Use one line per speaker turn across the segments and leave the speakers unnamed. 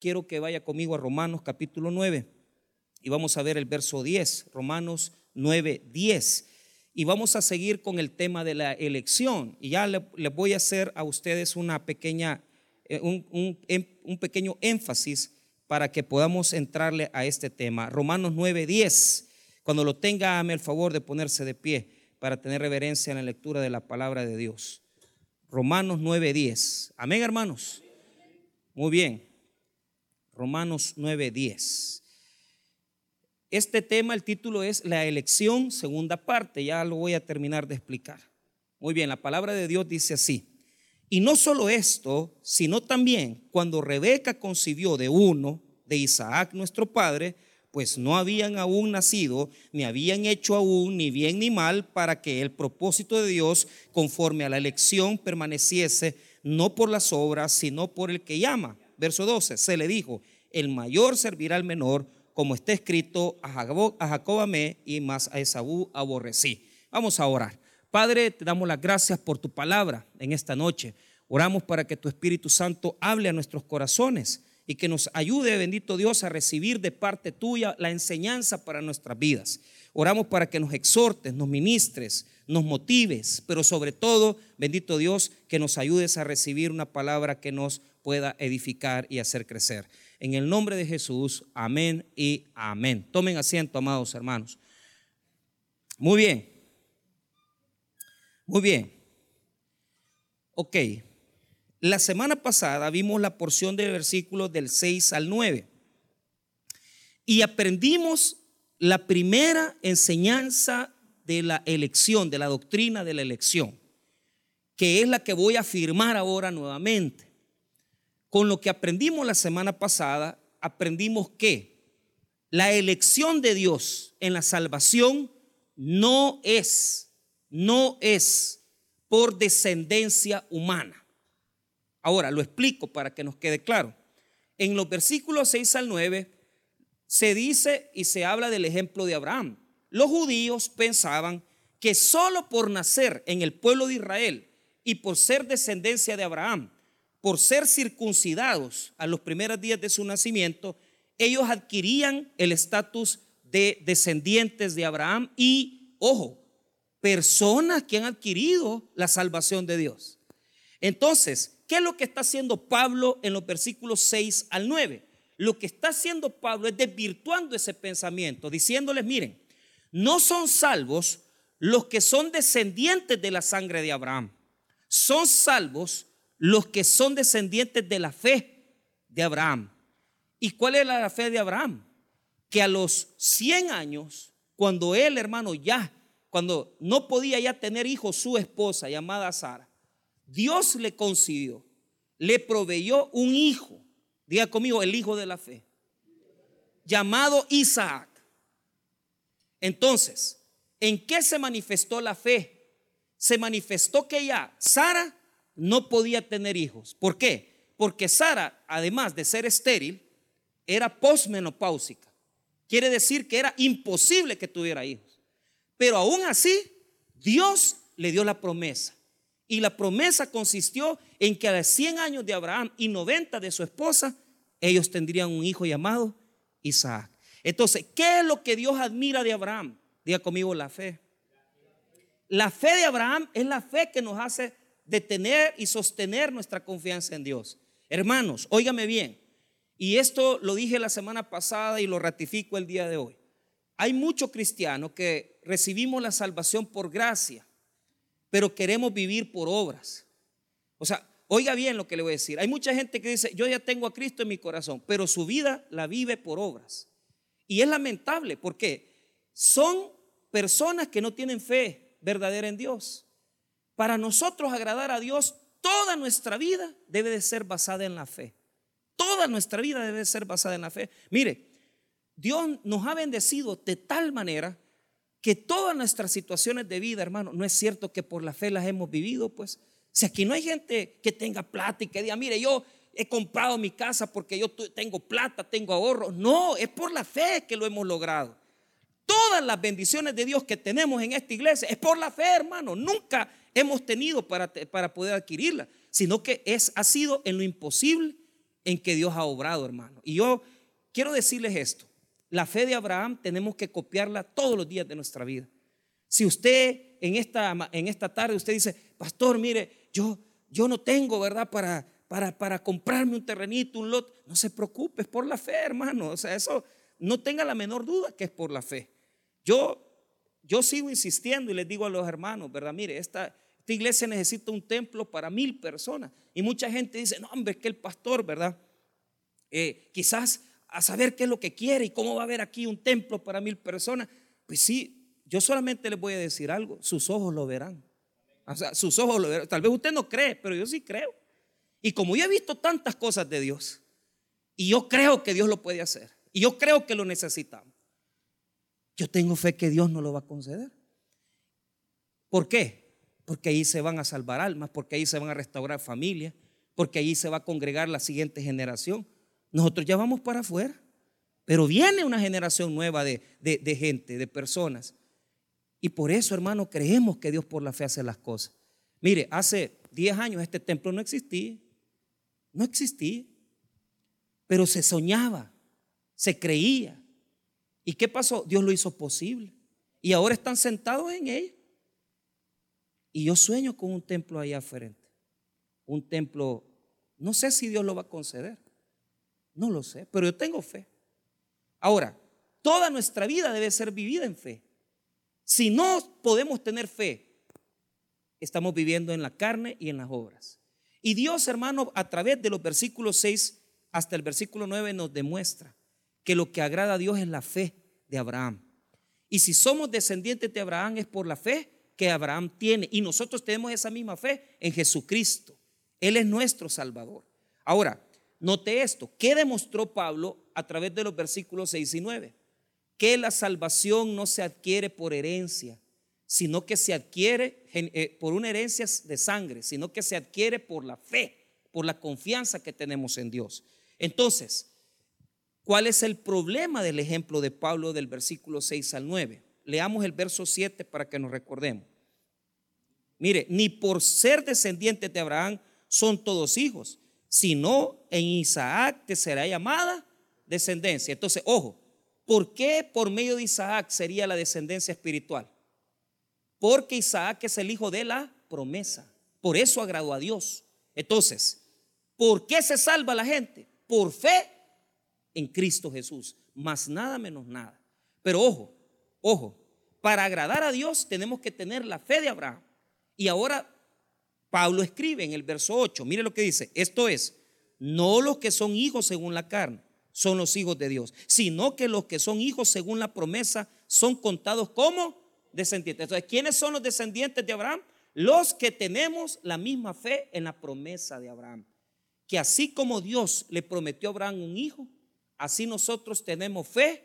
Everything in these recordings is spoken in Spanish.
quiero que vaya conmigo a Romanos capítulo 9 y vamos a ver el verso 10, Romanos 9, 10. Y vamos a seguir con el tema de la elección. Y ya les le voy a hacer a ustedes una pequeña, eh, un, em, un, pequeño énfasis para que podamos entrarle a este tema. Romanos 9, 10. Cuando lo tenga, hágame el favor de ponerse de pie para tener reverencia en la lectura de la palabra de Dios. Romanos 9, 10. Amén, hermanos. Muy bien. Romanos 9, 10. Este tema, el título es La elección, segunda parte, ya lo voy a terminar de explicar. Muy bien, la palabra de Dios dice así. Y no solo esto, sino también cuando Rebeca concibió de uno, de Isaac nuestro padre, pues no habían aún nacido, ni habían hecho aún ni bien ni mal, para que el propósito de Dios, conforme a la elección, permaneciese no por las obras, sino por el que llama. Verso 12, se le dijo, el mayor servirá al menor como está escrito, a Jacob, amé y más a Esaú aborrecí. Vamos a orar. Padre, te damos las gracias por tu palabra en esta noche. Oramos para que tu Espíritu Santo hable a nuestros corazones y que nos ayude, bendito Dios, a recibir de parte tuya la enseñanza para nuestras vidas. Oramos para que nos exhortes, nos ministres, nos motives, pero sobre todo, bendito Dios, que nos ayudes a recibir una palabra que nos pueda edificar y hacer crecer. En el nombre de Jesús, amén y amén. Tomen asiento, amados hermanos. Muy bien. Muy bien. Ok. La semana pasada vimos la porción de versículos del 6 al 9 y aprendimos la primera enseñanza de la elección, de la doctrina de la elección, que es la que voy a afirmar ahora nuevamente. Con lo que aprendimos la semana pasada, aprendimos que la elección de Dios en la salvación no es, no es por descendencia humana. Ahora, lo explico para que nos quede claro. En los versículos 6 al 9 se dice y se habla del ejemplo de Abraham. Los judíos pensaban que solo por nacer en el pueblo de Israel y por ser descendencia de Abraham, por ser circuncidados a los primeros días de su nacimiento, ellos adquirían el estatus de descendientes de Abraham y, ojo, personas que han adquirido la salvación de Dios. Entonces, ¿qué es lo que está haciendo Pablo en los versículos 6 al 9? Lo que está haciendo Pablo es desvirtuando ese pensamiento, diciéndoles, miren, no son salvos los que son descendientes de la sangre de Abraham, son salvos los que son descendientes de la fe de Abraham. ¿Y cuál es la fe de Abraham? Que a los 100 años, cuando él, hermano, ya, cuando no podía ya tener hijos, su esposa llamada Sara, Dios le concedió, le proveyó un hijo, diga conmigo, el hijo de la fe, llamado Isaac. Entonces, ¿en qué se manifestó la fe? Se manifestó que ya Sara no podía tener hijos. ¿Por qué? Porque Sara, además de ser estéril, era posmenopáusica. Quiere decir que era imposible que tuviera hijos. Pero aún así, Dios le dio la promesa. Y la promesa consistió en que a los 100 años de Abraham y 90 de su esposa, ellos tendrían un hijo llamado Isaac. Entonces, ¿qué es lo que Dios admira de Abraham? Diga conmigo la fe. La fe de Abraham es la fe que nos hace de tener y sostener nuestra confianza en Dios. Hermanos, óigame bien, y esto lo dije la semana pasada y lo ratifico el día de hoy. Hay muchos cristianos que recibimos la salvación por gracia, pero queremos vivir por obras. O sea, oiga bien lo que le voy a decir. Hay mucha gente que dice, yo ya tengo a Cristo en mi corazón, pero su vida la vive por obras. Y es lamentable porque son personas que no tienen fe verdadera en Dios. Para nosotros agradar a Dios, toda nuestra vida debe de ser basada en la fe. Toda nuestra vida debe de ser basada en la fe. Mire, Dios nos ha bendecido de tal manera que todas nuestras situaciones de vida, hermano, no es cierto que por la fe las hemos vivido, pues. Si aquí no hay gente que tenga plata y que diga, mire, yo he comprado mi casa porque yo tengo plata, tengo ahorro. No, es por la fe que lo hemos logrado. Todas las bendiciones de Dios que tenemos en esta iglesia es por la fe, hermano. Nunca hemos tenido para, para poder adquirirla, sino que es, ha sido en lo imposible en que Dios ha obrado, hermano. Y yo quiero decirles esto. La fe de Abraham tenemos que copiarla todos los días de nuestra vida. Si usted en esta, en esta tarde, usted dice, pastor, mire, yo, yo no tengo, ¿verdad? Para, para, para comprarme un terrenito, un lot. No se preocupe, es por la fe, hermano. O sea, eso no tenga la menor duda que es por la fe. Yo, yo sigo insistiendo y les digo a los hermanos, ¿verdad? Mire, esta, esta iglesia necesita un templo para mil personas. Y mucha gente dice, no, hombre, es que el pastor, ¿verdad? Eh, quizás a saber qué es lo que quiere y cómo va a haber aquí un templo para mil personas. Pues sí, yo solamente les voy a decir algo, sus ojos lo verán. O sea, sus ojos lo verán. Tal vez usted no cree, pero yo sí creo. Y como yo he visto tantas cosas de Dios, y yo creo que Dios lo puede hacer, y yo creo que lo necesitamos, yo tengo fe que Dios no lo va a conceder. ¿Por qué? Porque ahí se van a salvar almas, porque ahí se van a restaurar familias, porque ahí se va a congregar la siguiente generación. Nosotros ya vamos para afuera, pero viene una generación nueva de, gente, de personas. Y por eso, hermano, creemos que Dios por la fe hace las cosas. Mire, hace 10 años este templo no existía. No existía. Pero se soñaba, se creía. ¿Y qué pasó? Dios lo hizo posible. Y ahora están sentados en él. Y yo sueño con un templo allá frente. Un templo, no sé si Dios lo va a conceder. No lo sé, pero yo tengo fe. Ahora, toda nuestra vida debe ser vivida en fe. Si no podemos tener fe, estamos viviendo en la carne y en las obras. Y Dios, hermano, a través de los versículos 6 hasta el versículo 9 nos demuestra que lo que agrada a Dios es la fe de Abraham. Y si somos descendientes de Abraham es por la fe que Abraham tiene. Y nosotros tenemos esa misma fe en Jesucristo. Él es nuestro Salvador. Ahora, Note esto, ¿qué demostró Pablo a través de los versículos 6 y 9? Que la salvación no se adquiere por herencia, sino que se adquiere eh, por una herencia de sangre, sino que se adquiere por la fe, por la confianza que tenemos en Dios. Entonces, ¿cuál es el problema del ejemplo de Pablo del versículo 6 al 9? Leamos el verso 7 para que nos recordemos. Mire, ni por ser descendientes de Abraham son todos hijos sino en Isaac te será llamada descendencia. Entonces, ojo, ¿por qué por medio de Isaac sería la descendencia espiritual? Porque Isaac es el hijo de la promesa. Por eso agradó a Dios. Entonces, ¿por qué se salva la gente? Por fe en Cristo Jesús. Más nada menos nada. Pero ojo, ojo, para agradar a Dios tenemos que tener la fe de Abraham. Y ahora Pablo escribe en el verso 8, mire lo que dice, esto es, no los que son hijos según la carne son los hijos de Dios, sino que los que son hijos según la promesa son contados como descendientes. Entonces, ¿quiénes son los descendientes de Abraham? Los que tenemos la misma fe en la promesa de Abraham. Que así como Dios le prometió a Abraham un hijo, así nosotros tenemos fe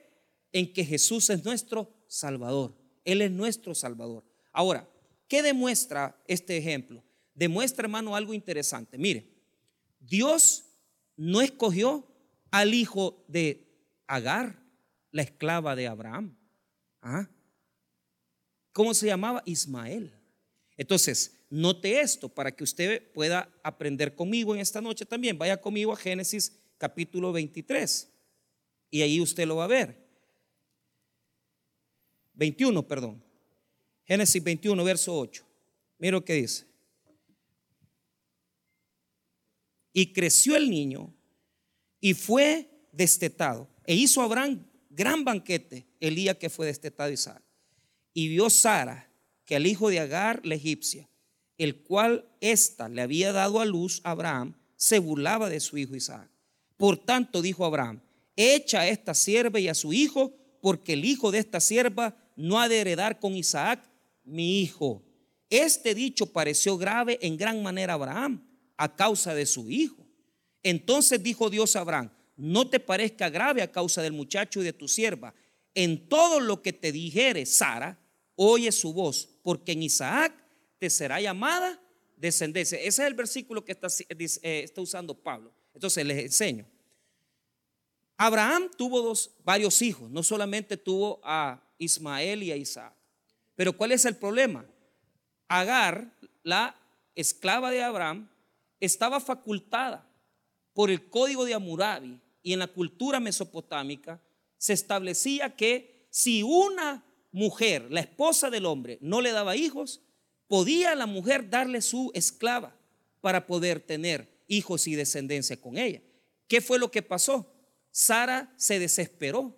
en que Jesús es nuestro Salvador. Él es nuestro Salvador. Ahora, ¿qué demuestra este ejemplo? demuestra, hermano, algo interesante. Mire, Dios no escogió al hijo de Agar, la esclava de Abraham. ¿Ah? ¿Cómo se llamaba? Ismael. Entonces, note esto para que usted pueda aprender conmigo en esta noche también. Vaya conmigo a Génesis capítulo 23 y ahí usted lo va a ver. 21, perdón. Génesis 21, verso 8. Mira lo que dice. Y creció el niño y fue destetado. E hizo Abraham gran banquete el día que fue destetado Isaac. Y vio Sara que al hijo de Agar, la egipcia, el cual ésta le había dado a luz a Abraham, se burlaba de su hijo Isaac. Por tanto dijo Abraham, echa a esta sierva y a su hijo, porque el hijo de esta sierva no ha de heredar con Isaac, mi hijo. Este dicho pareció grave en gran manera a Abraham a causa de su hijo. Entonces dijo Dios a Abraham, no te parezca grave a causa del muchacho y de tu sierva. En todo lo que te dijere Sara, oye su voz, porque en Isaac te será llamada descendencia. Ese es el versículo que está, eh, está usando Pablo. Entonces les enseño. Abraham tuvo dos, varios hijos, no solamente tuvo a Ismael y a Isaac. Pero ¿cuál es el problema? Agar, la esclava de Abraham, estaba facultada por el código de Hammurabi y en la cultura mesopotámica, se establecía que si una mujer, la esposa del hombre, no le daba hijos, podía la mujer darle su esclava para poder tener hijos y descendencia con ella. ¿Qué fue lo que pasó? Sara se desesperó,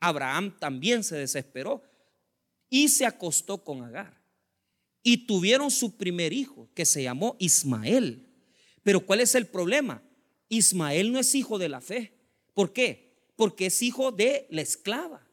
Abraham también se desesperó y se acostó con Agar. Y tuvieron su primer hijo, que se llamó Ismael. Pero ¿cuál es el problema? Ismael no es hijo de la fe. ¿Por qué? Porque es hijo de la esclava.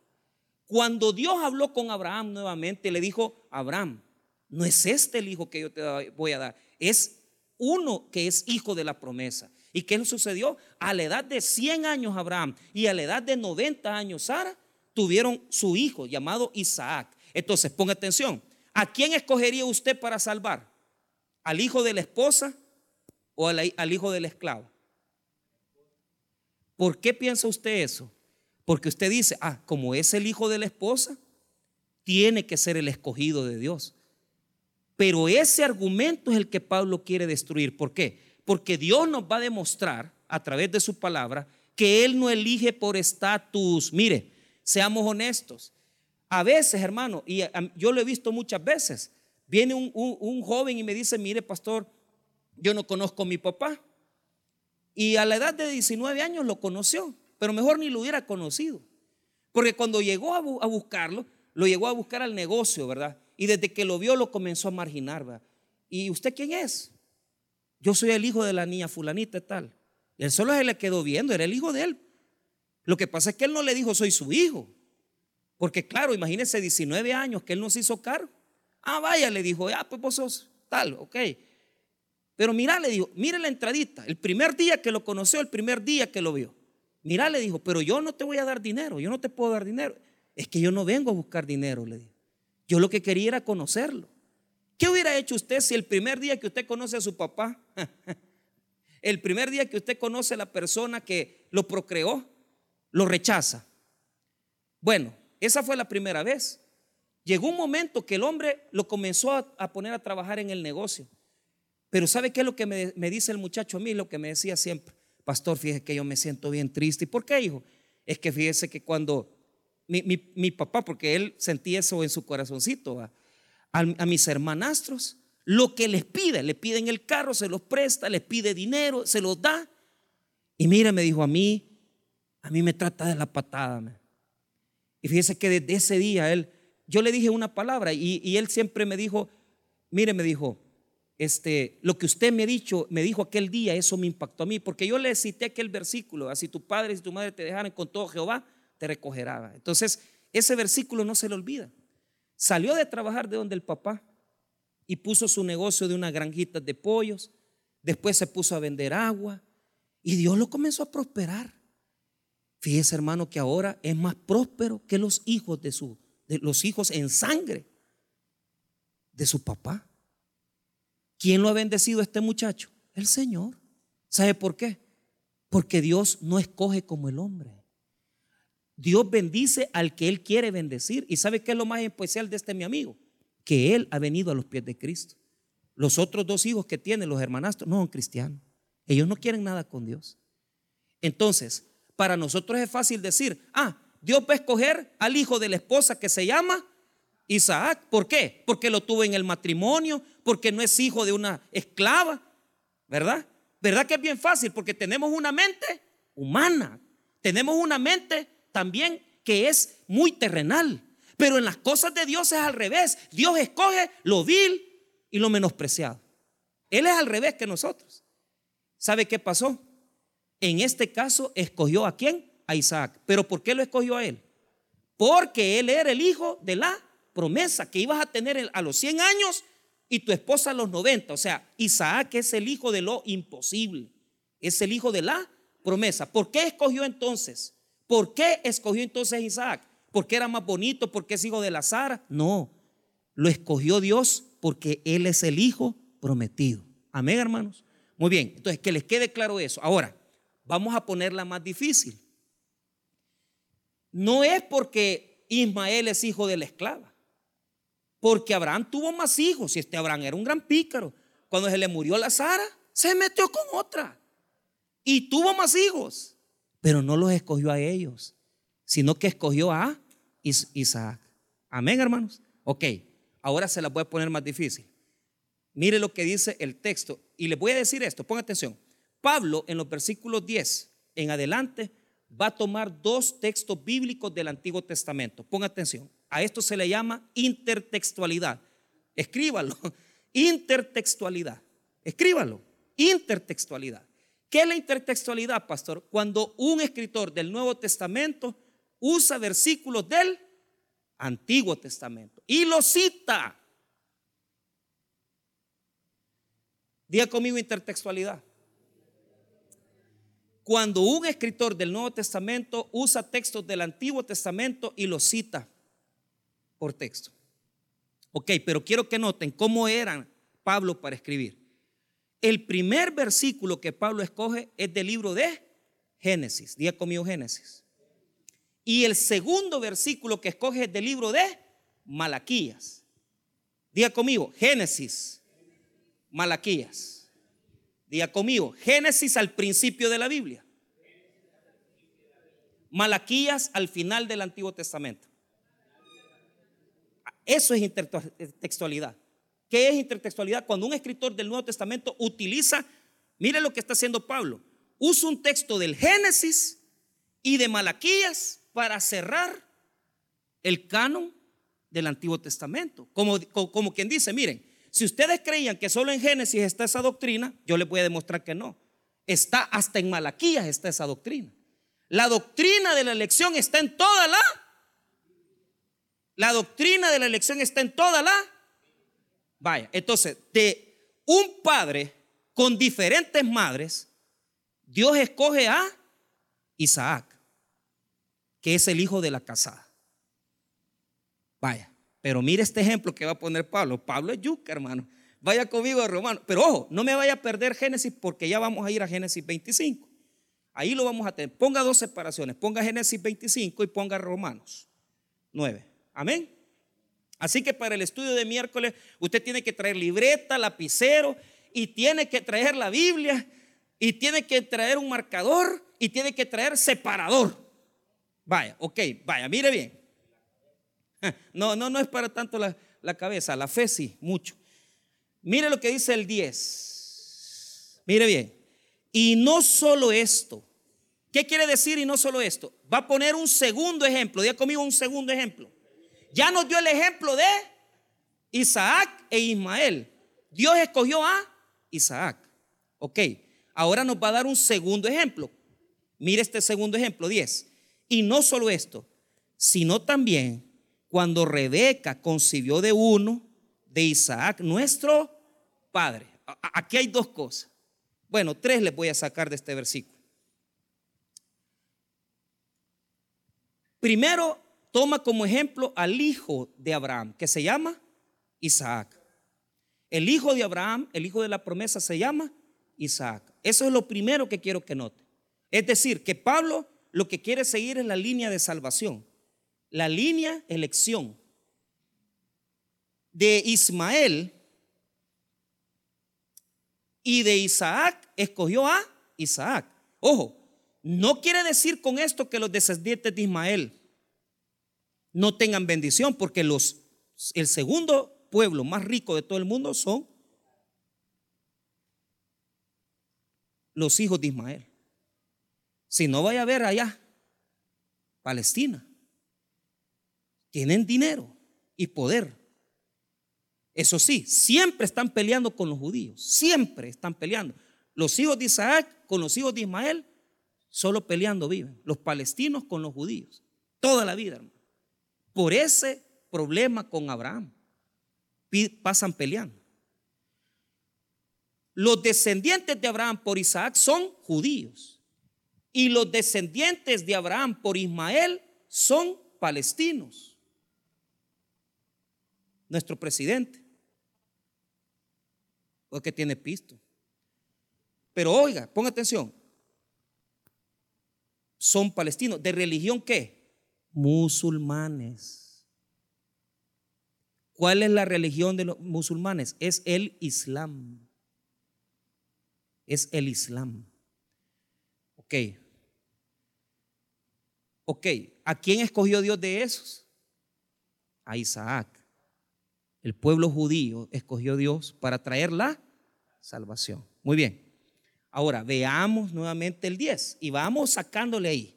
Cuando Dios habló con Abraham nuevamente, le dijo, Abraham, no es este el hijo que yo te voy a dar, es uno que es hijo de la promesa. ¿Y qué sucedió? A la edad de 100 años Abraham y a la edad de 90 años Sara tuvieron su hijo llamado Isaac. Entonces, ponga atención, ¿a quién escogería usted para salvar? ¿Al hijo de la esposa o al, hijo del esclavo? ¿Por qué piensa usted eso? Porque usted dice, ah, como es el hijo de la esposa, tiene que ser el escogido de Dios. Pero ese argumento es el que Pablo quiere destruir. ¿Por qué? Porque Dios nos va a demostrar a través de su palabra que Él no elige por estatus. Mire, seamos honestos. A veces, hermano, y yo lo he visto muchas veces, viene un, joven y me dice, mire, pastor, yo no conozco a mi papá. Y a la edad de 19 años lo conoció, pero mejor ni lo hubiera conocido. Porque cuando llegó a, buscarlo, lo llegó a buscar al negocio, ¿verdad? Y desde que lo vio lo comenzó a marginar. ¿verdad? ¿Y usted quién es? Yo soy el hijo de la niña fulanita tal. Y él solo se le quedó viendo, era el hijo de él. Lo que pasa es que él no le dijo, soy su hijo. Porque claro, imagínese 19 años que él no se hizo cargo. Ah, vaya, le dijo, ah, pues vos sos tal, ok. Pero mira, le dijo, mire la entradita. El primer día que lo conoció, el primer día que lo vio. Mira, le dijo, pero yo no te voy a dar dinero, yo no te puedo dar dinero. Es que yo no vengo a buscar dinero, le dijo. Yo lo que quería era conocerlo. ¿Qué hubiera hecho usted si el primer día que usted conoce a su papá, el primer día que usted conoce a la persona que lo procreó, lo rechaza? Bueno, esa fue la primera vez. Llegó un momento que el hombre lo comenzó a, poner a trabajar en el negocio. Pero ¿sabe qué es lo que me, dice el muchacho a mí? Lo que me decía siempre, pastor, fíjese que yo me siento bien triste. ¿Y por qué, hijo? Es que fíjese que cuando mi, papá, porque él sentía eso en su corazoncito, a, a, mis hermanastros, lo que les pide, le piden el carro, se los presta, les pide dinero, se los da. Y mira, me dijo a mí, a mí me trata de la patada. Y fíjese que desde ese día él, yo le dije una palabra y, y él siempre me dijo, mire, me dijo, este, lo que usted me ha dicho, me dijo aquel día, eso me impactó a mí, porque yo le cité aquel versículo, así tu padre y tu madre te dejaran con todo Jehová, te recogerá. Entonces, ese versículo no se le olvida. Salió de trabajar de donde el papá y puso su negocio de unas granjitas de pollos. Después se puso a vender agua y Dios lo comenzó a prosperar. Fíjese, hermano, que ahora es más próspero que los hijos de su de los hijos en sangre de su papá. ¿Quién lo ha bendecido a este muchacho? El Señor. ¿Sabe por qué? Porque Dios no escoge como el hombre. Dios bendice al que Él quiere bendecir. ¿Y sabe qué es lo más especial de este mi amigo? Que Él ha venido a los pies de Cristo. Los otros dos hijos que tiene, los hermanastros, no son cristianos. Ellos no quieren nada con Dios. Entonces, para nosotros es fácil decir, ah, Dios va a escoger al hijo de la esposa que se llama Isaac. ¿Por qué? Porque lo tuvo en el matrimonio, porque no es hijo de una esclava, ¿verdad? ¿Verdad que es bien fácil? Porque tenemos una mente humana, tenemos una mente también que es muy terrenal. Pero en las cosas de Dios es al revés. Dios escoge lo vil y lo menospreciado. Él es al revés que nosotros. ¿Sabe qué pasó? En este caso escogió a quién? A Isaac. ¿Pero por qué lo escogió a él? Porque él era el hijo de la promesa que ibas a tener a los 100 años y tu esposa a los 90. O sea, Isaac es el hijo de lo imposible. Es el hijo de la promesa. ¿Por qué escogió entonces? ¿Por qué escogió entonces Isaac? ¿Porque era más bonito? ¿Porque es hijo de la Sara? No, lo escogió Dios porque Él es el hijo prometido. Amén, hermanos. Muy bien, entonces que les quede claro eso. Ahora, vamos a ponerla más difícil. No es porque Ismael es hijo de la esclava, porque Abraham tuvo más hijos y este Abraham era un gran pícaro. Cuando se le murió la Sara, se metió con otra. y tuvo más hijos, pero no los escogió a ellos, sino que escogió a Isaac. Amén, hermanos. Ok, ahora se la voy a poner más difícil. Mire lo que dice el texto. Y les voy a decir esto, ponga atención. Pablo en los versículos 10 en adelante va a tomar dos textos bíblicos del Antiguo Testamento. Ponga atención. A esto se le llama intertextualidad. Escríbalo. Intertextualidad. Escríbalo. Intertextualidad. ¿Qué es la intertextualidad, pastor? Cuando un escritor del Nuevo Testamento usa versículos del Antiguo Testamento y lo cita. Diga conmigo intertextualidad. Cuando un escritor del Nuevo Testamento usa textos del Antiguo Testamento y los cita por texto. Ok, pero quiero que noten cómo eran Pablo para escribir. El primer versículo que Pablo escoge es del libro de Génesis. Diga conmigo Génesis. Y el segundo versículo que escoge es del libro de Malaquías. Diga conmigo, Génesis, Malaquías. Diga conmigo, Génesis al principio de la Biblia. Malaquías al final del Antiguo Testamento. Eso es intertextualidad. ¿Qué es intertextualidad? Cuando un escritor del Nuevo Testamento utiliza, mire lo que está haciendo Pablo, usa un texto del Génesis y de Malaquías para cerrar el canon del Antiguo Testamento. Como, como, quien dice, miren, si ustedes creían que solo en Génesis está esa doctrina, yo les voy a demostrar que no. Está hasta en Malaquías está esa doctrina. La doctrina de la elección está en toda la. La doctrina de la elección está en toda la Vaya, entonces, de un padre con diferentes madres, Dios escoge a Isaac, que es el hijo de la casada. Vaya, pero mire este ejemplo que va a poner Pablo. Pablo es yuca, hermano. Vaya conmigo a Romano. Pero ojo, no me vaya a perder Génesis porque ya vamos a ir a Génesis 25. Ahí lo vamos a tener. Ponga dos separaciones. Ponga Génesis 25 y ponga Romanos 9. Amén. Así que para el estudio de miércoles usted tiene que traer libreta, lapicero y tiene que traer la Biblia y tiene que traer un marcador y tiene que traer separador. Vaya, ok, vaya, mire bien. No, no, no es para tanto la, la cabeza, la fe sí, mucho. Mire lo que dice el 10. Mire bien. Y no solo esto. ¿Qué quiere decir y no solo esto? Va a poner un segundo ejemplo. Diga conmigo un segundo ejemplo. Ya nos dio el ejemplo de Isaac e Ismael. Dios escogió a Isaac. Ok, ahora nos va a dar un segundo ejemplo. Mire este segundo ejemplo, 10. Y no solo esto, sino también cuando Rebeca concibió de uno, de Isaac, nuestro padre. Aquí hay dos cosas. Bueno, tres les voy a sacar de este versículo. Primero, toma como ejemplo al hijo de Abraham, que se llama Isaac. El hijo de Abraham, el hijo de la promesa, se llama Isaac. Eso es lo primero que quiero que note. Es decir, que Pablo lo que quiere seguir es la línea de salvación, la línea elección. De Ismael y de Isaac escogió a Isaac. Ojo, no quiere decir con esto que los descendientes de Ismael no tengan bendición, porque los, el segundo pueblo más rico de todo el mundo son los hijos de Ismael. Si no vaya a ver allá, Palestina, tienen dinero y poder. Eso sí, siempre están peleando con los judíos, siempre están peleando. Los hijos de Isaac con los hijos de Ismael, solo peleando viven. Los palestinos con los judíos, toda la vida, hermano por ese problema con Abraham. Pasan peleando. Los descendientes de Abraham por Isaac son judíos. Y los descendientes de Abraham por Ismael son palestinos. Nuestro presidente. Porque tiene pisto. Pero oiga, ponga atención. Son palestinos. ¿De religión qué? Musulmanes. ¿Cuál es la religión de los musulmanes? Es el Islam. Es el Islam. Ok. Ok, ¿a quién escogió Dios de esos? A Isaac. El pueblo judío escogió Dios para traer la salvación. Muy bien. Ahora veamos nuevamente el 10 y vamos sacándole ahí.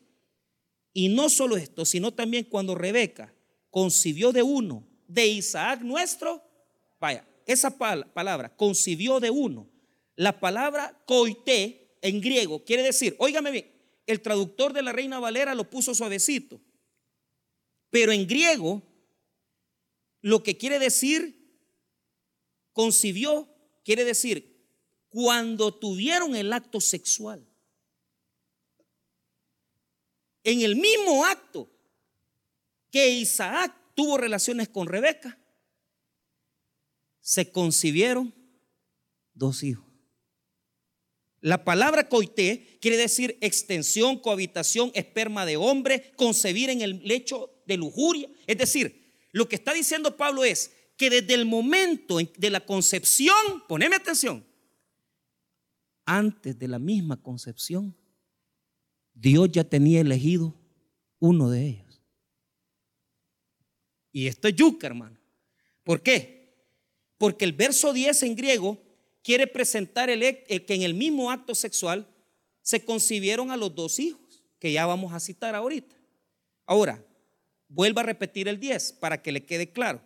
Y no solo esto, sino también cuando Rebeca concibió de uno, de Isaac nuestro, vaya, esa palabra, concibió de uno. La palabra coité en griego quiere decir, óigame bien, el traductor de la Reina Valera lo puso suavecito, pero en griego lo que quiere decir concibió, quiere decir cuando tuvieron el acto sexual. En el mismo acto que Isaac tuvo relaciones con Rebeca, se concibieron dos hijos. La palabra coité quiere decir extensión, cohabitación, esperma de hombre, concebir en el lecho de lujuria. Es decir, lo que está diciendo Pablo es que desde el momento de la concepción, poneme atención, antes de la misma concepción, Dios ya tenía elegido uno de ellos. Y esto es yuca, hermano. ¿Por qué? Porque el verso 10 en griego quiere presentar el, que en el mismo acto sexual se concibieron a los dos hijos, que ya vamos a citar ahorita. Ahora, vuelva a repetir el 10 para que le quede claro.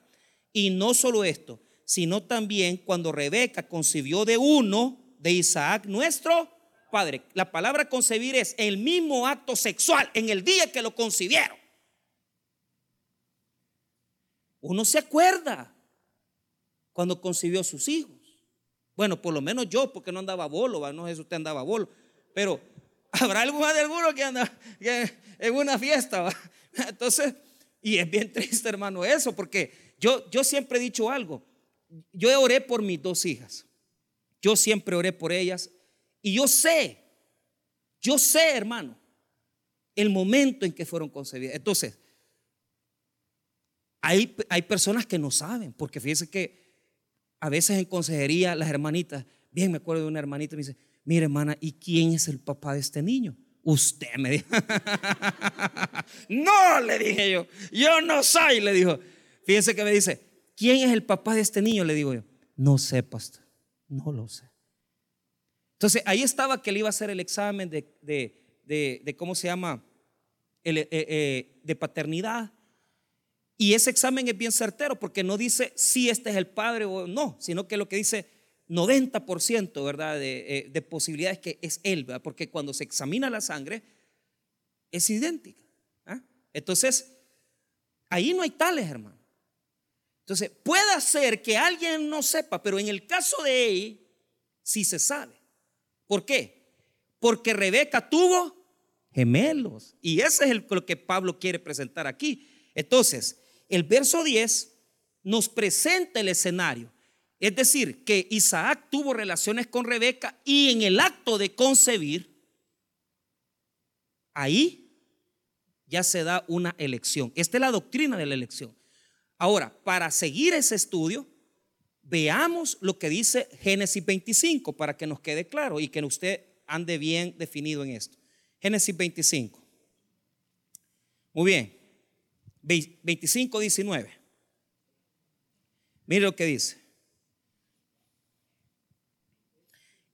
Y no solo esto, sino también cuando Rebeca concibió de uno, de Isaac, nuestro padre. La palabra concebir es el mismo acto sexual en el día que lo concibieron. Uno se acuerda cuando concibió a sus hijos. Bueno, por lo menos yo, porque no andaba bolo, no sé si usted andaba bolo, pero habrá alguna de alguno que anda en una fiesta. Entonces, y es bien triste, hermano, eso, porque yo, yo siempre he dicho algo. Yo oré por mis dos hijas. Yo siempre oré por ellas y yo sé, yo sé, hermano, el momento en que fueron concebidas. Entonces, hay, hay personas que no saben, porque fíjense que a veces en consejería las hermanitas, bien me acuerdo de una hermanita, me dice, mire hermana, ¿y quién es el papá de este niño? Usted me dijo. no, le dije yo, yo no soy, le dijo. Fíjense que me dice, ¿quién es el papá de este niño? Le digo yo, no sé, pastor. No lo sé. Entonces ahí estaba que él iba a hacer el examen de, ¿cómo se llama? Eh, eh, de paternidad. Y ese examen es bien certero porque no dice si este es el padre o no, sino que lo que dice 90%, ¿verdad? De, eh, posibilidades que es él, ¿verdad? Porque cuando se examina la sangre es idéntica. ¿ah? Entonces, ahí no hay tales, hermano. Entonces, puede ser que alguien no sepa, pero en el caso de él, sí se sabe. ¿Por qué? Porque Rebeca tuvo gemelos. Y ese es lo que Pablo quiere presentar aquí. Entonces, el verso 10 nos presenta el escenario. Es decir, que Isaac tuvo relaciones con Rebeca y en el acto de concebir, ahí ya se da una elección. Esta es la doctrina de la elección. Ahora, para seguir ese estudio, veamos lo que dice Génesis 25 para que nos quede claro y que usted ande bien definido en esto. Génesis 25. Muy bien. 25, 19. Mire lo que dice.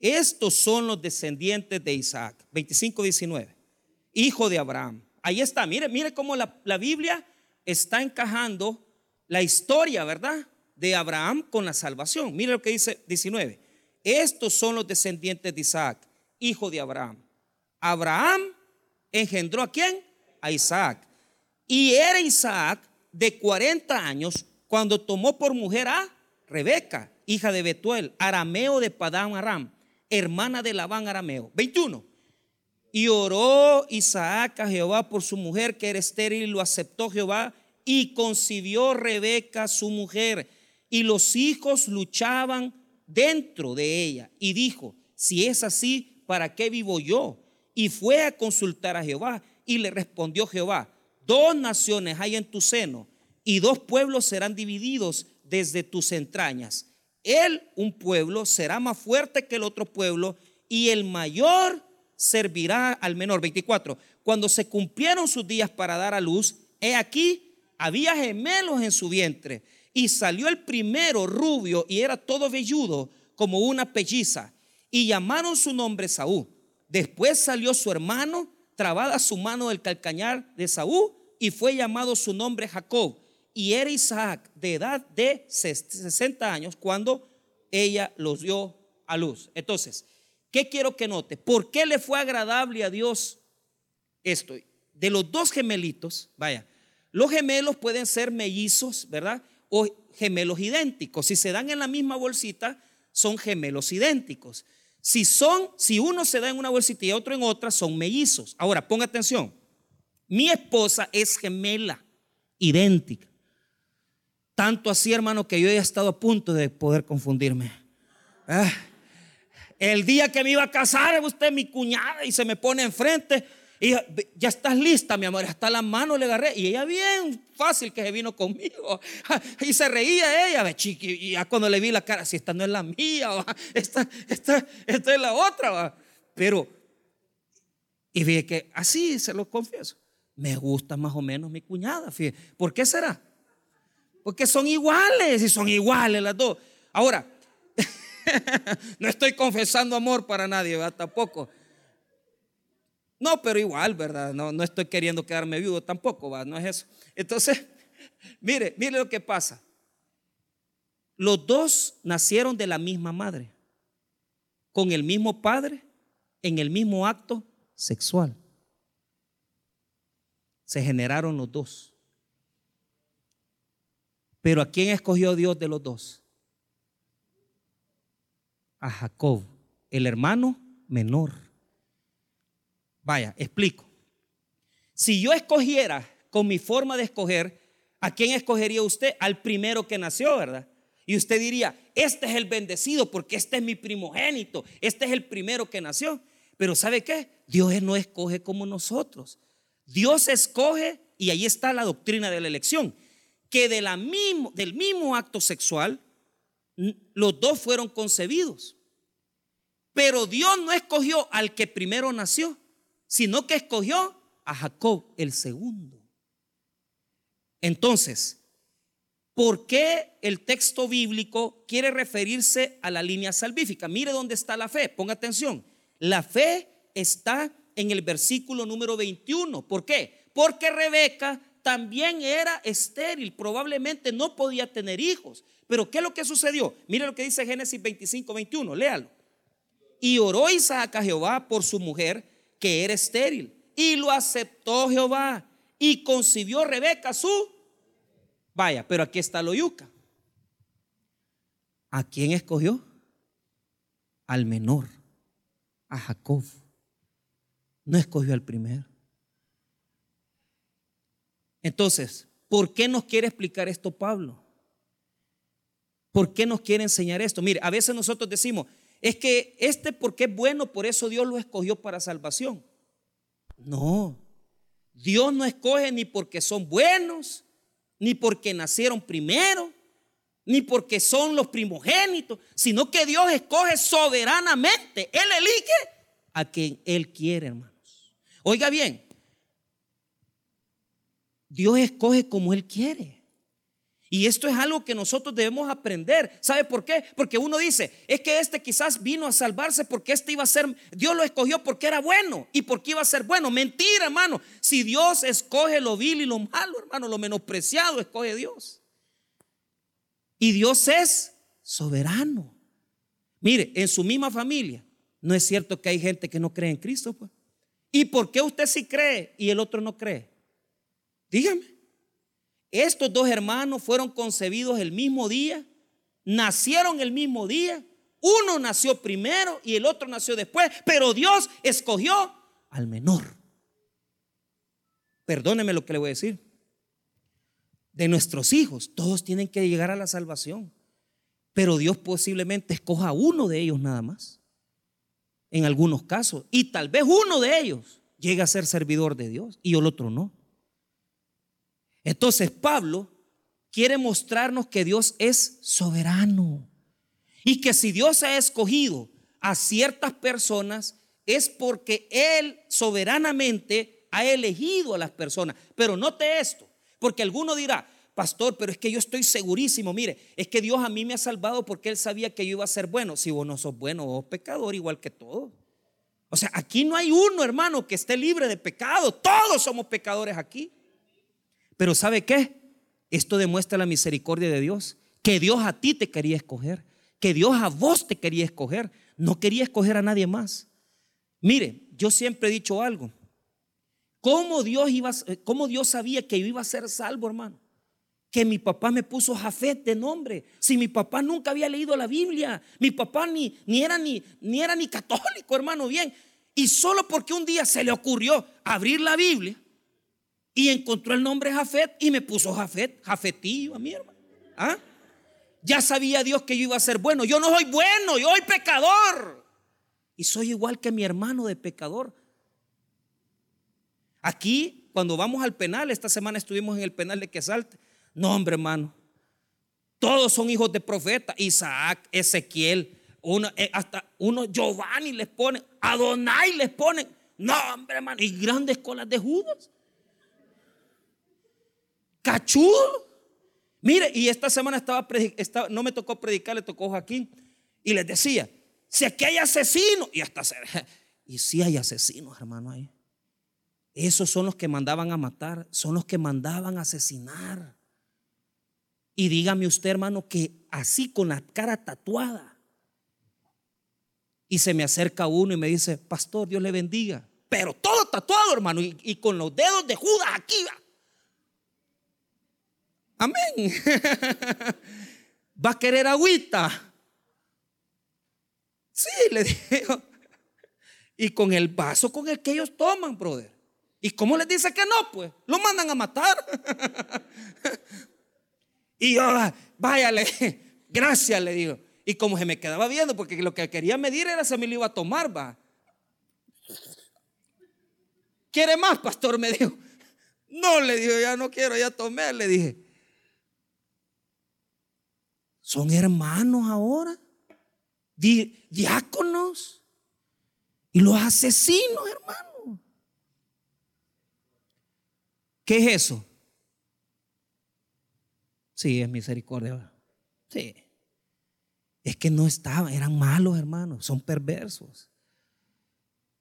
Estos son los descendientes de Isaac. 25, 19. Hijo de Abraham. Ahí está. Mire, mire cómo la, la Biblia está encajando la historia, ¿verdad? De Abraham con la salvación. Mire lo que dice 19. Estos son los descendientes de Isaac, hijo de Abraham. Abraham engendró a quién? A Isaac. Y era Isaac de 40 años cuando tomó por mujer a Rebeca, hija de Betuel, arameo de Padán Aram, hermana de Labán arameo. 21. Y oró Isaac a Jehová por su mujer que era estéril y lo aceptó Jehová y concibió Rebeca su mujer y los hijos luchaban dentro de ella y dijo, si es así, ¿para qué vivo yo? Y fue a consultar a Jehová y le respondió Jehová, dos naciones hay en tu seno y dos pueblos serán divididos desde tus entrañas. Él, un pueblo, será más fuerte que el otro pueblo y el mayor servirá al menor. 24. Cuando se cumplieron sus días para dar a luz, he aquí, había gemelos en su vientre. Y salió el primero rubio y era todo velludo como una pelliza. Y llamaron su nombre Saúl. Después salió su hermano, trabada su mano del calcañar de Saúl, y fue llamado su nombre Jacob. Y era Isaac de edad de 60 años cuando ella los dio a luz. Entonces, ¿qué quiero que note? ¿Por qué le fue agradable a Dios esto? De los dos gemelitos, vaya, los gemelos pueden ser mellizos, ¿verdad? O gemelos idénticos. Si se dan en la misma bolsita, son gemelos idénticos. Si son, si uno se da en una bolsita y otro en otra, son mellizos. Ahora, ponga atención. Mi esposa es gemela, idéntica. Tanto así, hermano, que yo he estado a punto de poder confundirme. Ah, el día que me iba a casar, usted mi cuñada y se me pone enfrente. Y ya estás lista, mi amor. Hasta la mano le agarré. Y ella bien fácil que se vino conmigo. Y se reía ella. Y ya cuando le vi la cara, si esta no es la mía, esta, esta, esta es la otra. Pero, y vi que así se lo confieso. Me gusta más o menos mi cuñada. Fíjate. ¿Por qué será? Porque son iguales y son iguales las dos. Ahora, no estoy confesando amor para nadie. Tampoco. No, pero igual, ¿verdad? No, no estoy queriendo quedarme vivo tampoco, ¿verdad? No es eso. Entonces, mire, mire lo que pasa. Los dos nacieron de la misma madre, con el mismo padre, en el mismo acto sexual. Se generaron los dos. Pero ¿a quién escogió Dios de los dos? A Jacob, el hermano menor. Vaya, explico. Si yo escogiera con mi forma de escoger, ¿a quién escogería usted? Al primero que nació, ¿verdad? Y usted diría, este es el bendecido porque este es mi primogénito, este es el primero que nació. Pero ¿sabe qué? Dios no escoge como nosotros. Dios escoge, y ahí está la doctrina de la elección, que del mismo acto sexual, los dos fueron concebidos. Pero Dios no escogió al que primero nació, sino que escogió a Jacob el segundo. Entonces, ¿por qué el texto bíblico quiere referirse a la línea salvífica? Mire dónde está la fe, ponga atención. La fe está en el versículo número 21. ¿Por qué? Porque Rebeca también era estéril, probablemente no podía tener hijos. Pero ¿qué es lo que sucedió? Mire lo que dice Génesis 25, 21, léalo. Y oró Isaac a Jehová por su mujer que era estéril. Y lo aceptó Jehová. Y concibió Rebeca su. Vaya, pero aquí está lo yuca. ¿A quién escogió? Al menor, a Jacob. No escogió al primero. Entonces, ¿por qué nos quiere explicar esto Pablo? ¿Por qué nos quiere enseñar esto? Mire, a veces nosotros decimos, es que este porque es bueno, por eso Dios lo escogió para salvación. No, Dios no escoge ni porque son buenos, ni porque nacieron primero, ni porque son los primogénitos, sino que Dios escoge soberanamente. Él elige a quien Él quiere, hermanos. Oiga bien, Dios escoge como Él quiere. Y esto es algo que nosotros debemos aprender. ¿Sabe por qué? Porque uno dice, es que este quizás vino a salvarse porque este iba a ser, Dios lo escogió porque era bueno y porque iba a ser bueno. Mentira, hermano. Si Dios escoge lo vil y lo malo, hermano, lo menospreciado escoge Dios. Y Dios es soberano. Mire, en su misma familia, no es cierto que hay gente que no cree en Cristo, pues. ¿Y por qué usted sí cree y el otro no cree? Dígame. Estos dos hermanos fueron concebidos el mismo día, nacieron el mismo día. Uno nació primero y el otro nació después, pero Dios escogió al menor. Perdóneme lo que le voy a decir. De nuestros hijos, todos tienen que llegar a la salvación, pero Dios posiblemente escoja a uno de ellos nada más, en algunos casos, y tal vez uno de ellos llegue a ser servidor de Dios y el otro no. Entonces Pablo quiere mostrarnos que Dios es soberano y que si Dios ha escogido a ciertas personas, es porque Él soberanamente ha elegido a las personas. Pero note esto, porque alguno dirá, pastor, pero es que yo estoy segurísimo, mire, es que Dios a mí me ha salvado porque Él sabía que yo iba a ser bueno. Si vos no sos bueno, vos pecador igual que todos. O sea, aquí no hay uno, hermano, que esté libre de pecado. Todos somos pecadores aquí. Pero ¿sabe qué? Esto demuestra la misericordia de Dios. Que Dios a ti te quería escoger. Que Dios a vos te quería escoger. No quería escoger a nadie más. Mire, yo siempre he dicho algo. ¿Cómo Dios, iba, cómo Dios sabía que yo iba a ser salvo, hermano? Que mi papá me puso Jafet de nombre. Si mi papá nunca había leído la Biblia, mi papá ni, ni, era, ni, ni era ni católico, hermano, bien. Y solo porque un día se le ocurrió abrir la Biblia y encontró el nombre Jafet y me puso Jafet, Jafetillo a mi hermano. ¿Ah? Ya sabía Dios que yo iba a ser bueno. Yo no soy bueno, yo soy pecador. Y soy igual que mi hermano de pecador. Aquí, cuando vamos al penal, esta semana estuvimos en el penal de Quesalte no, hombre, hermano. Todos son hijos de profeta. Isaac, Ezequiel, uno, eh, hasta uno Giovanni les pone, Adonai les pone. No, hombre, hermano. Y grandes colas de Judas. Cachudo. Mire, y esta semana estaba, no me tocó predicar, le tocó Joaquín. Y les decía, si aquí hay asesinos, y hasta y si hay asesinos, hermano, ahí. Esos son los que mandaban a matar, son los que mandaban a asesinar. Y dígame usted, hermano, que así con la cara tatuada. Y se me acerca uno y me dice, pastor, Dios le bendiga. Pero todo tatuado, hermano, y, con los dedos de Judas aquí va. Amén. ¿Va a querer agüita? Sí, le digo. Y con el vaso con el que ellos toman, brother. ¿Y cómo les dice que no? Pues lo mandan a matar. Y yo, váyale, gracias, le digo. Y como se me quedaba viendo, porque lo que quería medir era si me lo iba a tomar, va. ¿Quiere más, pastor? Me dijo. No, le digo, ya no quiero, ya tomé, le dije. Son hermanos ahora, diáconos y los asesinos, hermano. ¿Qué es eso? Sí, es misericordia. Sí. Es que no estaban, eran malos hermanos, son perversos.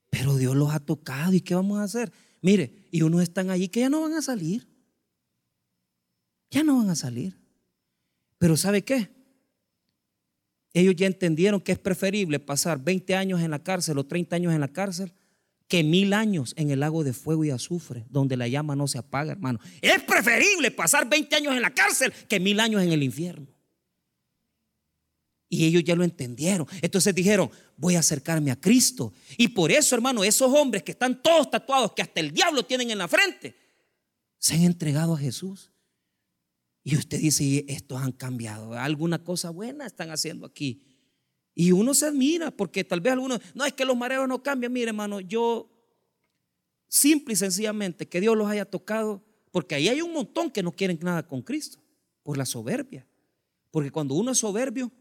Pero Dios los ha tocado y ¿qué vamos a hacer? Mire, y unos están allí que ya no van a salir. Ya no van a salir. Pero ¿sabe qué? Ellos ya entendieron que es preferible pasar 20 años en la cárcel o 30 años en la cárcel que mil años en el lago de fuego y azufre, donde la llama no se apaga, hermano. Es preferible pasar 20 años en la cárcel que mil años en el infierno. Y ellos ya lo entendieron. Entonces dijeron, voy a acercarme a Cristo. Y por eso, hermano, esos hombres que están todos tatuados, que hasta el diablo tienen en la frente, se han entregado a Jesús. Y usted dice, estos han cambiado. Alguna cosa buena están haciendo aquí. Y uno se admira porque tal vez algunos, no es que los mareos no cambian. Mire, hermano, yo simple y sencillamente que Dios los haya tocado, porque ahí hay un montón que no quieren nada con Cristo, por la soberbia. Porque cuando uno es soberbio,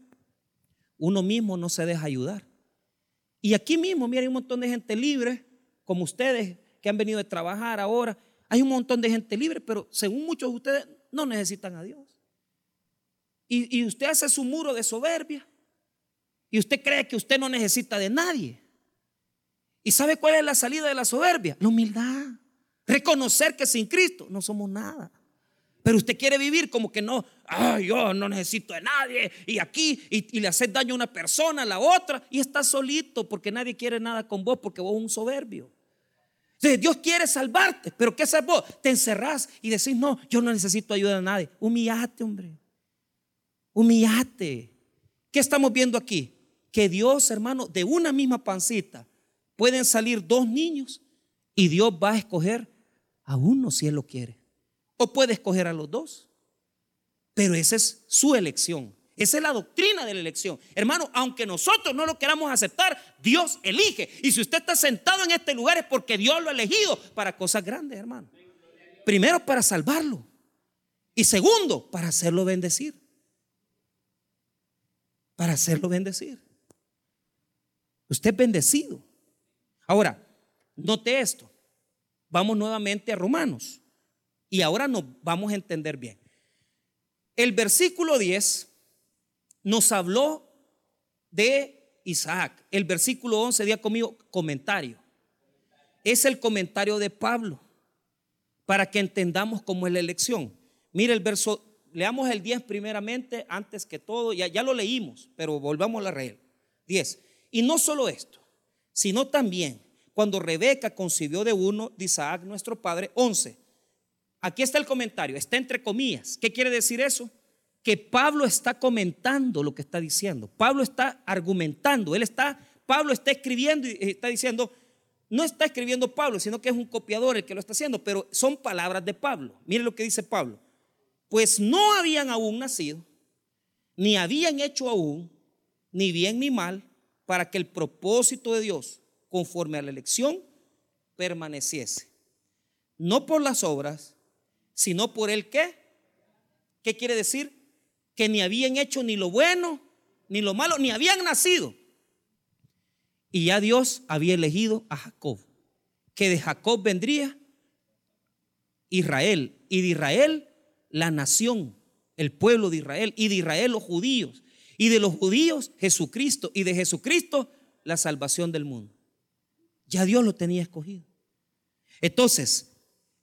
uno mismo no se deja ayudar. Y aquí mismo, mire, hay un montón de gente libre, como ustedes que han venido a trabajar ahora. Hay un montón de gente libre, pero según muchos de ustedes no necesitan a Dios. Y, y usted hace su muro de soberbia y usted cree que usted no necesita de nadie. ¿Y sabe cuál es la salida de la soberbia? La humildad. Reconocer que sin Cristo no somos nada. Pero usted quiere vivir como que no, ay, yo no necesito de nadie. Y aquí, y, le hace daño a una persona, a la otra, y está solito porque nadie quiere nada con vos porque vos un soberbio. Dios quiere salvarte, pero ¿qué haces vos? Te encerrás y decís, no, yo no necesito ayuda de nadie. Humillate, hombre. Humillate. ¿Qué estamos viendo aquí? que Dios, hermano, de una misma pancita pueden salir dos niños y Dios va a escoger a uno si Él lo quiere. O puede escoger a los dos. Pero esa es su elección. Esa es la doctrina de la elección. Hermano, aunque nosotros no lo queramos aceptar, Dios elige. Y si usted está sentado en este lugar es porque Dios lo ha elegido para cosas grandes, hermano. Primero, para salvarlo. Y segundo, para hacerlo bendecir. Para hacerlo bendecir. Usted es bendecido. Ahora, note esto. Vamos nuevamente a Romanos. Y ahora nos vamos a entender bien. El versículo 10 nos habló de Isaac. El versículo 11, día conmigo, comentario. Es el comentario de Pablo para que entendamos cómo es la elección. Mire el verso, leamos el 10 primeramente, antes que todo, ya, ya lo leímos, pero volvamos a la regla. 10. Y no solo esto, sino también cuando Rebeca concibió de uno de Isaac, nuestro padre, 11. Aquí está el comentario, está entre comillas. ¿Qué quiere decir eso? Que Pablo está comentando lo que está diciendo. Pablo está argumentando, él está, Pablo está escribiendo y está diciendo, no está escribiendo Pablo, sino que es un copiador el que lo está haciendo, pero son palabras de Pablo. Mire lo que dice Pablo. Pues no habían aún nacido, ni habían hecho aún, ni bien ni mal, para que el propósito de Dios, conforme a la elección, permaneciese. No por las obras, sino por el qué. ¿Qué quiere decir? Que ni habían hecho ni lo bueno, ni lo malo, ni habían nacido. Y ya Dios había elegido a Jacob, que de Jacob vendría Israel, y de Israel la nación, el pueblo de Israel, y de Israel los judíos, y de los judíos Jesucristo, y de Jesucristo la salvación del mundo. Ya Dios lo tenía escogido. Entonces,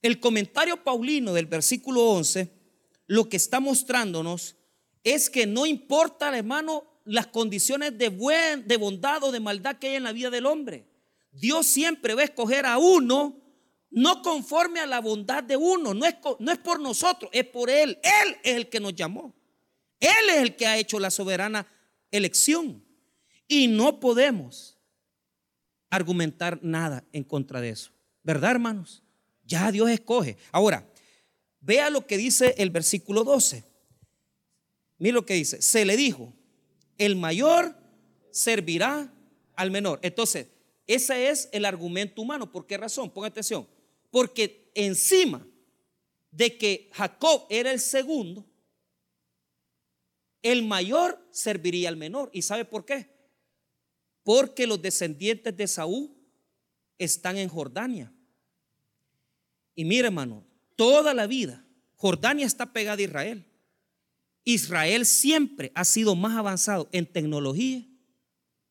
el comentario paulino del versículo 11 lo que está mostrándonos es que no importa, hermano, las condiciones de, buen, bondad o de maldad que hay en la vida del hombre. Dios siempre va a escoger a uno, no conforme a la bondad de uno, no es, no es por nosotros, es por Él. Él es el que nos llamó. Él es el que ha hecho la soberana elección. Y no podemos argumentar nada en contra de eso. ¿Verdad, hermanos? Ya Dios escoge. Ahora, vea lo que dice el versículo 12. Mira lo que dice. Se le dijo, el mayor servirá al menor. Entonces, ese es el argumento humano. ¿Por qué razón? Ponga atención. Porque encima de que Jacob era el segundo, el mayor serviría al menor. ¿Y sabe por qué? Porque los descendientes de Saúl están en Jordania. Y mire, hermano, toda la vida Jordania está pegada a Israel. Israel siempre ha sido más avanzado en tecnología,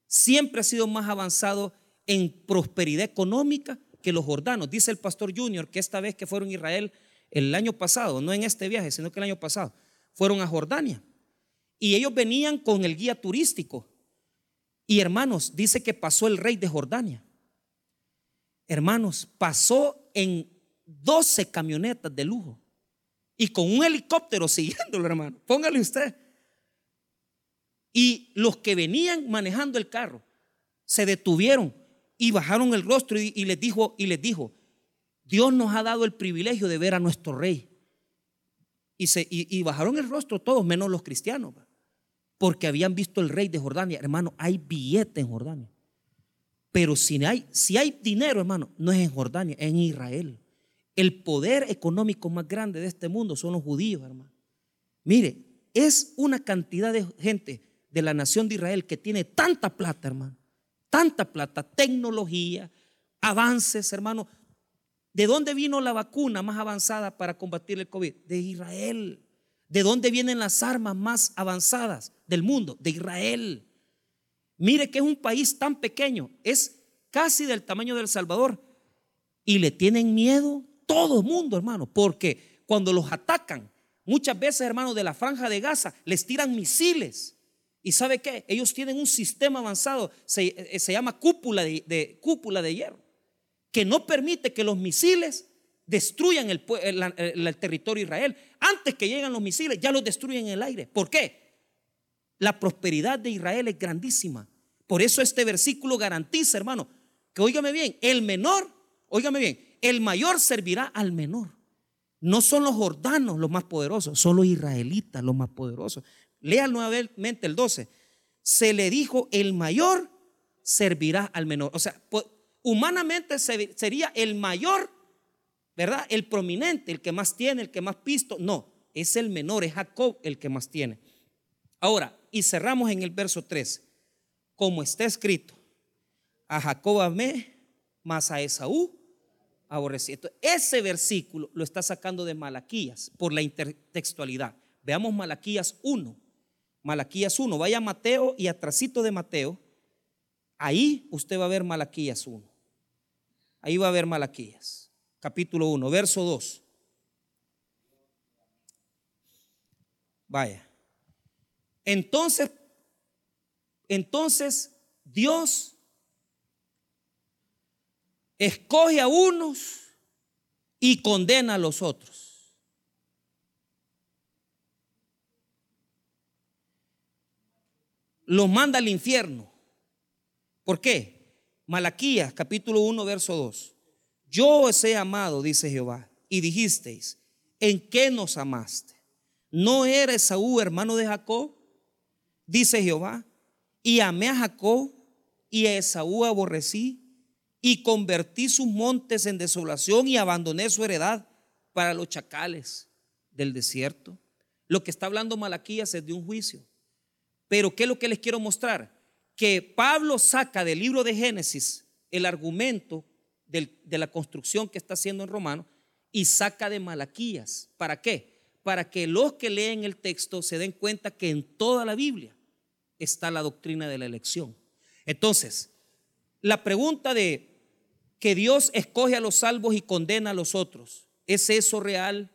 siempre ha sido más avanzado en prosperidad económica que los jordanos. Dice el pastor Junior que esta vez que fueron a Israel el año pasado, no en este viaje, sino que el año pasado, fueron a Jordania. Y ellos venían con el guía turístico. Y hermanos, dice que pasó el rey de Jordania. Hermanos, pasó en 12 camionetas de lujo y con un helicóptero siguiéndolo, hermano. Póngale usted. Y los que venían manejando el carro se detuvieron y bajaron el rostro y, les dijo y les dijo, Dios nos ha dado el privilegio de ver a nuestro rey. Y, se, y, bajaron el rostro todos, menos los cristianos, porque habían visto el rey de Jordania. Hermano, hay billete en Jordania. Pero si hay, si hay dinero, hermano, no es en Jordania, es en Israel. El poder económico más grande de este mundo son los judíos, hermano. Mire, es una cantidad de gente de la nación de Israel que tiene tanta plata, hermano. Tanta plata, tecnología, avances, hermano. ¿De dónde vino la vacuna más avanzada para combatir el COVID? De Israel. ¿De dónde vienen las armas más avanzadas del mundo? De Israel. Mire que es un país tan pequeño, es casi del tamaño de El Salvador, y le tienen miedo todo el mundo, hermano, porque cuando los atacan, muchas veces, hermano, de la franja de Gaza, les tiran misiles. ¿Y sabe qué? Ellos tienen un sistema avanzado, se, eh, llama cúpula de, cúpula de hierro, que no permite que los misiles destruyan el, el, territorio de Israel. Antes que lleguen los misiles, ya los destruyen en el aire. ¿Por qué? La prosperidad de Israel es grandísima. Por eso este versículo garantiza, hermano, que óigame bien, el menor, óigame bien, el mayor servirá al menor. No son los jordanos los más poderosos, son los israelitas los más poderosos. Lea nuevamente el 12. Se le dijo, el mayor servirá al menor. O sea, humanamente sería el mayor, ¿verdad? El prominente, el que más tiene, el que más pisto. No, es el menor, es Jacob el que más tiene. Ahora, y cerramos en el verso 3. Como está escrito, a Jacob amé más a Esaú aborrecí. Ese versículo lo está sacando de Malaquías por la intertextualidad. Veamos Malaquías 1. Malaquías 1. Vaya Mateo y atrásito de Mateo. Ahí usted va a ver Malaquías 1. Ahí va a ver Malaquías. Capítulo 1, verso 2. Vaya. Entonces, entonces Dios escoge a unos y condena a los otros. Los manda al infierno. ¿Por qué? Malaquías capítulo 1, verso 2. Yo os he amado, dice Jehová, y dijisteis, ¿en qué nos amaste? ¿No era Esaú hermano de Jacob? Dice Jehová, y amé a Jacob y a Esaú aborrecí y convertí sus montes en desolación y abandoné su heredad para los chacales del desierto. Lo que está hablando Malaquías es de un juicio. Pero ¿qué es lo que les quiero mostrar? Que Pablo saca del libro de Génesis el argumento de la construcción que está haciendo en Romano y saca de Malaquías. ¿Para qué? Para que los que leen el texto se den cuenta que en toda la Biblia está la doctrina de la elección. Entonces, la pregunta de que Dios escoge a los salvos y condena a los otros, ¿es eso real?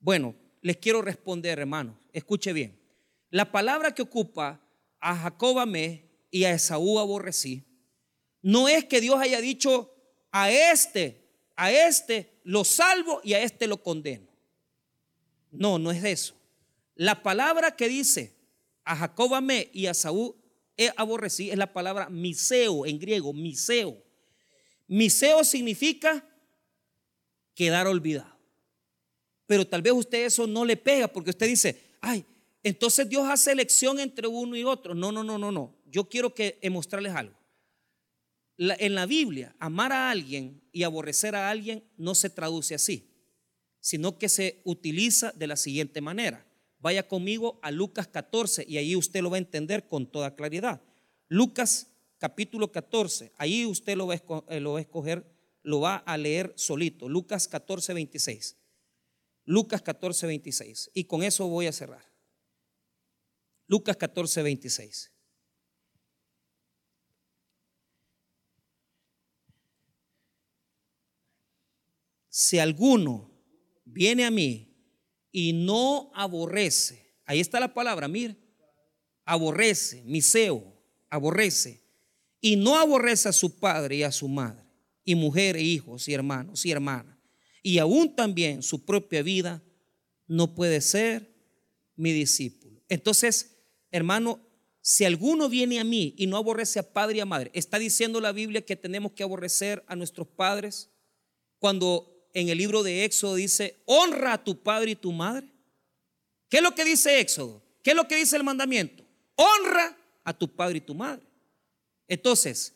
Bueno, les quiero responder, hermanos. Escuche bien. La palabra que ocupa a Jacob amé y a Esaú aborrecí, no es que Dios haya dicho a este, a este lo salvo y a este lo condeno. No, no es eso. La palabra que dice a Jacob amé y a Saúl aborrecí es la palabra miseo en griego, miseo. Miseo significa quedar olvidado. Pero tal vez usted eso no le pega porque usted dice, ay, entonces Dios hace elección entre uno y otro. No, no, no, no, no. Yo quiero que mostrarles algo. en la Biblia, amar a alguien y aborrecer a alguien no se traduce así, sino que se utiliza de la siguiente manera. Vaya conmigo a Lucas 14 y ahí usted lo va a entender con toda claridad. Lucas capítulo 14, ahí usted lo va a, eh, lo va a escoger, lo va a leer solito. Lucas 14, 26. Lucas 14, 26. Y con eso voy a cerrar. Lucas 14, 26. Si alguno viene a mí y no aborrece. Ahí está la palabra, mire. Aborrece, miseo, aborrece. Y no aborrece a su padre y a su madre, y mujer e hijos y hermanos y hermanas. Y aún también su propia vida no puede ser mi discípulo. Entonces, hermano, si alguno viene a mí y no aborrece a padre y a madre, ¿está diciendo la Biblia que tenemos que aborrecer a nuestros padres? Cuando en el libro de Éxodo dice, honra a tu padre y tu madre. ¿Qué es lo que dice Éxodo? ¿Qué es lo que dice el mandamiento? Honra a tu padre y tu madre. Entonces,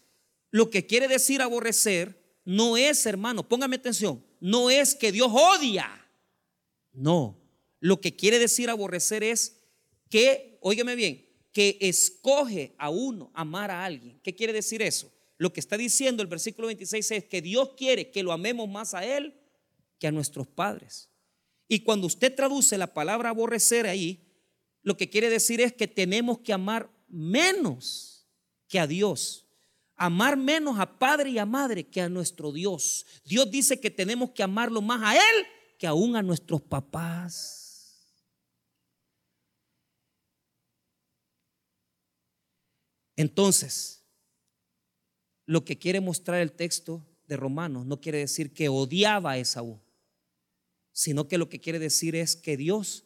lo que quiere decir aborrecer no es, hermano, póngame atención, no es que Dios odia. No, lo que quiere decir aborrecer es que, óigame bien, que escoge a uno amar a alguien. ¿Qué quiere decir eso? Lo que está diciendo el versículo 26 es que Dios quiere que lo amemos más a Él que a nuestros padres. Y cuando usted traduce la palabra aborrecer ahí, lo que quiere decir es que tenemos que amar menos que a Dios. Amar menos a padre y a madre que a nuestro Dios. Dios dice que tenemos que amarlo más a Él que aún a nuestros papás. Entonces, lo que quiere mostrar el texto de Romanos no quiere decir que odiaba a Esaú sino que lo que quiere decir es que Dios,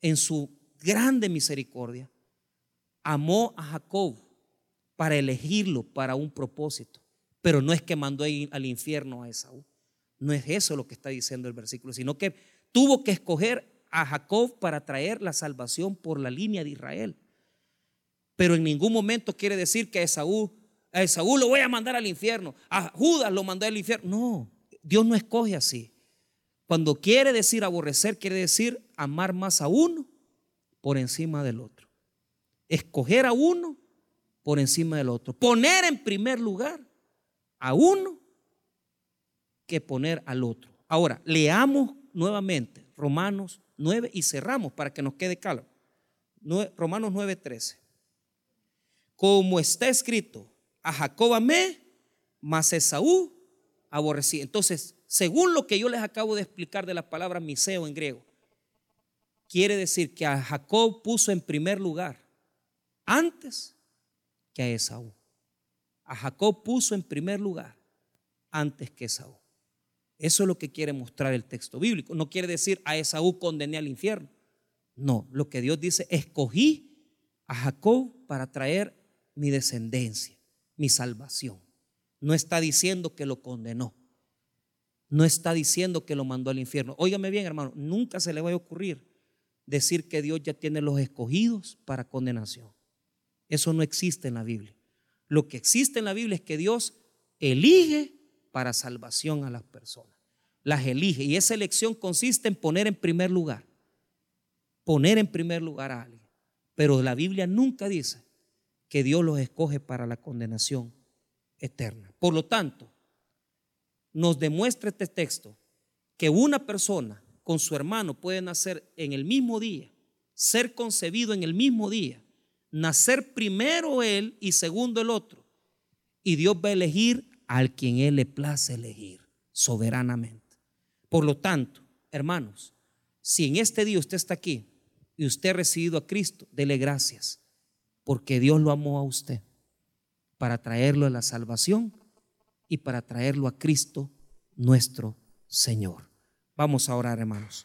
en su grande misericordia, amó a Jacob para elegirlo para un propósito, pero no es que mandó al infierno a Esaú. No es eso lo que está diciendo el versículo, sino que tuvo que escoger a Jacob para traer la salvación por la línea de Israel. Pero en ningún momento quiere decir que a Esaú, a Esaú lo voy a mandar al infierno, a Judas lo mandó al infierno. No, Dios no escoge así. Cuando quiere decir aborrecer, quiere decir amar más a uno por encima del otro. Escoger a uno por encima del otro. Poner en primer lugar a uno que poner al otro. Ahora, leamos nuevamente Romanos 9 y cerramos para que nos quede claro. Romanos 9, 13. Como está escrito, a Jacob amé, mas Esaú aborrecí. Entonces, según lo que yo les acabo de explicar de la palabra miseo en griego, quiere decir que a Jacob puso en primer lugar antes que a Esaú. A Jacob puso en primer lugar antes que Esaú. Eso es lo que quiere mostrar el texto bíblico. No quiere decir a Esaú condené al infierno. No, lo que Dios dice, escogí a Jacob para traer mi descendencia, mi salvación. No está diciendo que lo condenó. No está diciendo que lo mandó al infierno. Óigame bien, hermano, nunca se le va a ocurrir decir que Dios ya tiene los escogidos para condenación. Eso no existe en la Biblia. Lo que existe en la Biblia es que Dios elige para salvación a las personas. Las elige. Y esa elección consiste en poner en primer lugar. Poner en primer lugar a alguien. Pero la Biblia nunca dice que Dios los escoge para la condenación eterna. Por lo tanto, nos demuestra este texto que una persona con su hermano puede nacer en el mismo día, ser concebido en el mismo día nacer primero él y segundo el otro. Y Dios va a elegir al quien Él le place elegir soberanamente. Por lo tanto, hermanos, si en este día usted está aquí y usted ha recibido a Cristo, dele gracias, porque Dios lo amó a usted para traerlo a la salvación y para traerlo a Cristo nuestro Señor. Vamos a orar, hermanos.